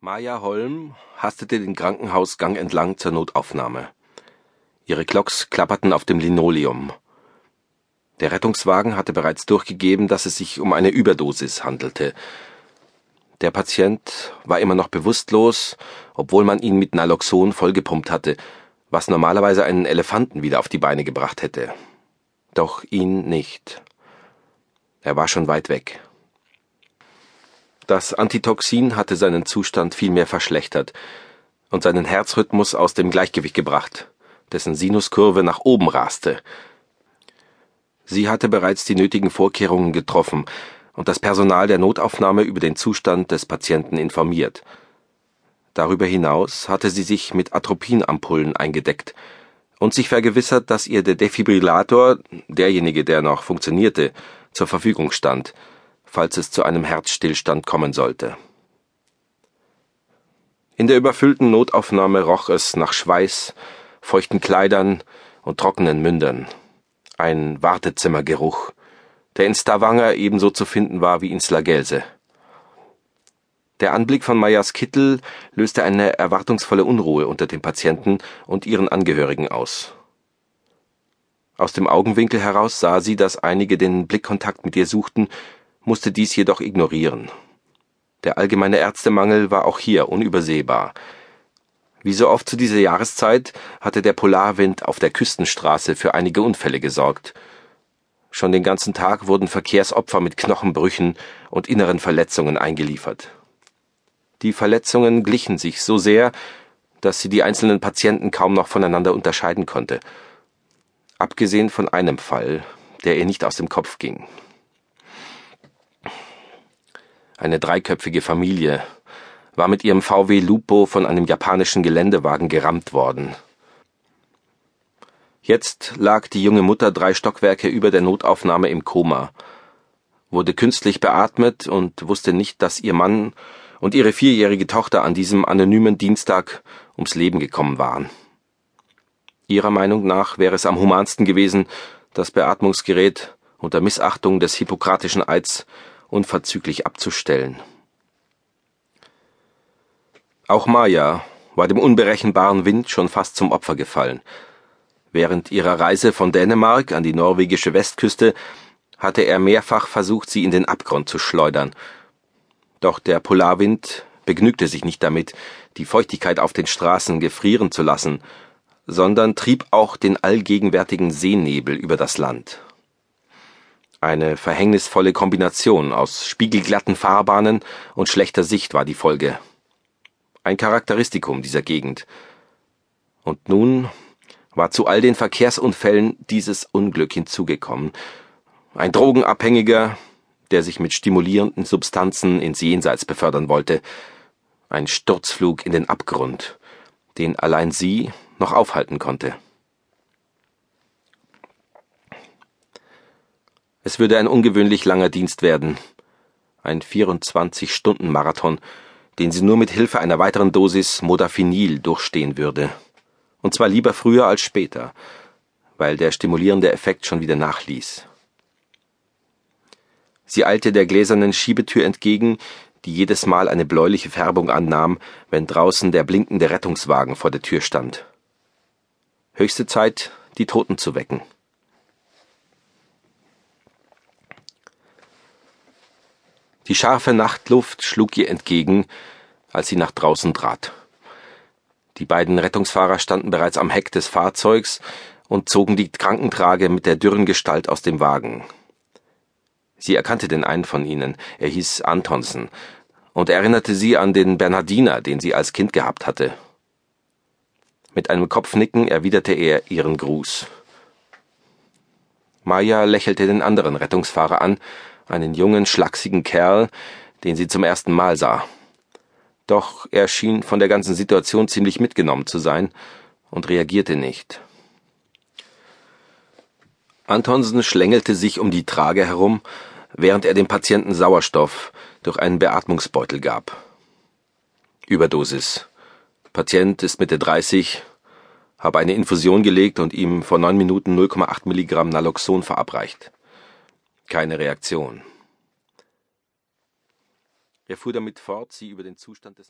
Maja Holm hastete den Krankenhausgang entlang zur Notaufnahme. Ihre Glocks klapperten auf dem Linoleum. Der Rettungswagen hatte bereits durchgegeben, dass es sich um eine Überdosis handelte. Der Patient war immer noch bewusstlos, obwohl man ihn mit Naloxon vollgepumpt hatte, was normalerweise einen Elefanten wieder auf die Beine gebracht hätte. Doch ihn nicht. Er war schon weit weg. Das Antitoxin hatte seinen Zustand vielmehr verschlechtert und seinen Herzrhythmus aus dem Gleichgewicht gebracht, dessen Sinuskurve nach oben raste. Sie hatte bereits die nötigen Vorkehrungen getroffen und das Personal der Notaufnahme über den Zustand des Patienten informiert. Darüber hinaus hatte sie sich mit Atropinampullen eingedeckt und sich vergewissert, dass ihr der Defibrillator, derjenige, der noch funktionierte, zur Verfügung stand – falls es zu einem Herzstillstand kommen sollte. In der überfüllten Notaufnahme roch es nach Schweiß, feuchten Kleidern und trockenen Mündern. Ein Wartezimmergeruch, der in Stavanger ebenso zu finden war wie in Slagelse. Der Anblick von Meyers Kittel löste eine erwartungsvolle Unruhe unter den Patienten und ihren Angehörigen aus. Aus dem Augenwinkel heraus sah sie, dass einige den Blickkontakt mit ihr suchten musste dies jedoch ignorieren. Der allgemeine Ärztemangel war auch hier unübersehbar. Wie so oft zu dieser Jahreszeit hatte der Polarwind auf der Küstenstraße für einige Unfälle gesorgt. Schon den ganzen Tag wurden Verkehrsopfer mit Knochenbrüchen und inneren Verletzungen eingeliefert. Die Verletzungen glichen sich so sehr, dass sie die einzelnen Patienten kaum noch voneinander unterscheiden konnte. Abgesehen von einem Fall, der ihr nicht aus dem Kopf ging eine dreiköpfige Familie, war mit ihrem VW Lupo von einem japanischen Geländewagen gerammt worden. Jetzt lag die junge Mutter drei Stockwerke über der Notaufnahme im Koma, wurde künstlich beatmet und wusste nicht, dass ihr Mann und ihre vierjährige Tochter an diesem anonymen Dienstag ums Leben gekommen waren. Ihrer Meinung nach wäre es am humansten gewesen, das Beatmungsgerät unter Missachtung des hippokratischen Eids unverzüglich abzustellen. Auch Maya war dem unberechenbaren Wind schon fast zum Opfer gefallen. Während ihrer Reise von Dänemark an die norwegische Westküste hatte er mehrfach versucht, sie in den Abgrund zu schleudern. Doch der Polarwind begnügte sich nicht damit, die Feuchtigkeit auf den Straßen gefrieren zu lassen, sondern trieb auch den allgegenwärtigen Seenebel über das Land. Eine verhängnisvolle Kombination aus spiegelglatten Fahrbahnen und schlechter Sicht war die Folge. Ein Charakteristikum dieser Gegend. Und nun war zu all den Verkehrsunfällen dieses Unglück hinzugekommen. Ein Drogenabhängiger, der sich mit stimulierenden Substanzen ins Jenseits befördern wollte. Ein Sturzflug in den Abgrund, den allein sie noch aufhalten konnte. Es würde ein ungewöhnlich langer Dienst werden. Ein 24-Stunden-Marathon, den sie nur mit Hilfe einer weiteren Dosis Modafinil durchstehen würde. Und zwar lieber früher als später, weil der stimulierende Effekt schon wieder nachließ. Sie eilte der gläsernen Schiebetür entgegen, die jedes Mal eine bläuliche Färbung annahm, wenn draußen der blinkende Rettungswagen vor der Tür stand. Höchste Zeit, die Toten zu wecken. Die scharfe Nachtluft schlug ihr entgegen, als sie nach draußen trat. Die beiden Rettungsfahrer standen bereits am Heck des Fahrzeugs und zogen die Krankentrage mit der dürren Gestalt aus dem Wagen. Sie erkannte den einen von ihnen, er hieß Antonsen, und erinnerte sie an den Bernardiner, den sie als Kind gehabt hatte. Mit einem Kopfnicken erwiderte er ihren Gruß. Maja lächelte den anderen Rettungsfahrer an, einen jungen, schlachsigen Kerl, den sie zum ersten Mal sah. Doch er schien von der ganzen Situation ziemlich mitgenommen zu sein und reagierte nicht. Antonsen schlängelte sich um die Trage herum, während er dem Patienten Sauerstoff durch einen Beatmungsbeutel gab. Überdosis. Patient ist Mitte 30, habe eine Infusion gelegt und ihm vor neun Minuten 0,8 Milligramm Naloxon verabreicht. Keine Reaktion. Er fuhr damit fort, sie über den Zustand des